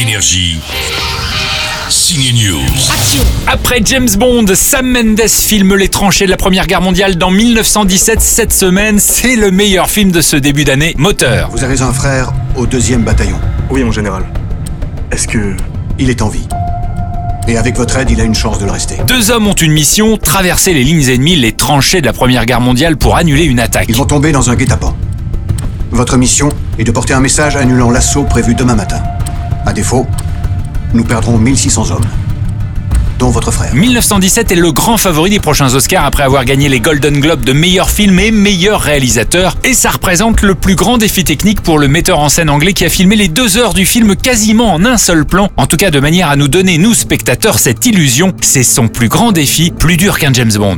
Énergie. Signe News. Après James Bond, Sam Mendes filme les tranchées de la Première Guerre mondiale dans 1917 cette semaine. C'est le meilleur film de ce début d'année. Moteur. Vous avez un frère au deuxième bataillon. Oui, mon général. Est-ce que... Il est en vie. Et avec votre aide, il a une chance de le rester. Deux hommes ont une mission, traverser les lignes ennemies, les tranchées de la Première Guerre mondiale pour annuler une attaque. Ils vont tomber dans un guet-apens. Votre mission est de porter un message annulant l'assaut prévu demain matin. À défaut, nous perdrons 1600 hommes, dont votre frère. 1917 est le grand favori des prochains Oscars après avoir gagné les Golden Globes de meilleur film et meilleur réalisateur. Et ça représente le plus grand défi technique pour le metteur en scène anglais qui a filmé les deux heures du film quasiment en un seul plan. En tout cas, de manière à nous donner, nous spectateurs, cette illusion. C'est son plus grand défi, plus dur qu'un James Bond.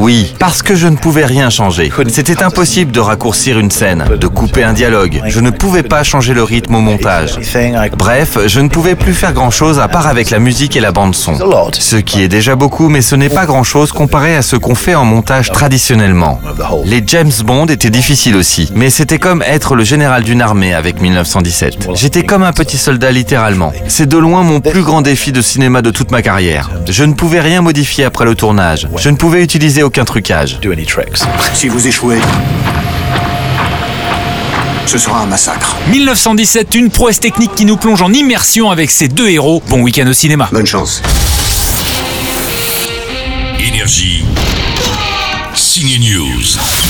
Oui, parce que je ne pouvais rien changer. C'était impossible de raccourcir une scène, de couper un dialogue. Je ne pouvais pas changer le rythme au montage. Bref, je ne pouvais plus faire grand-chose à part avec la musique et la Ce qui est déjà beaucoup, mais ce n'est pas grand-chose comparé à ce qu'on fait en montage traditionnellement. Les James Bond étaient difficiles aussi, mais c'était comme être le général d'une armée avec 1917. J'étais comme un petit soldat littéralement. C'est de loin mon plus grand défi de cinéma de toute ma carrière. Je ne pouvais rien modifier après le tournage. Je ne pouvais utiliser aucun trucage. Si vous échouez, ce sera un massacre. 1917, une prouesse technique qui nous plonge en immersion avec ces deux héros. Bon week-end au cinéma. Bonne chance. Énergie. Signe News.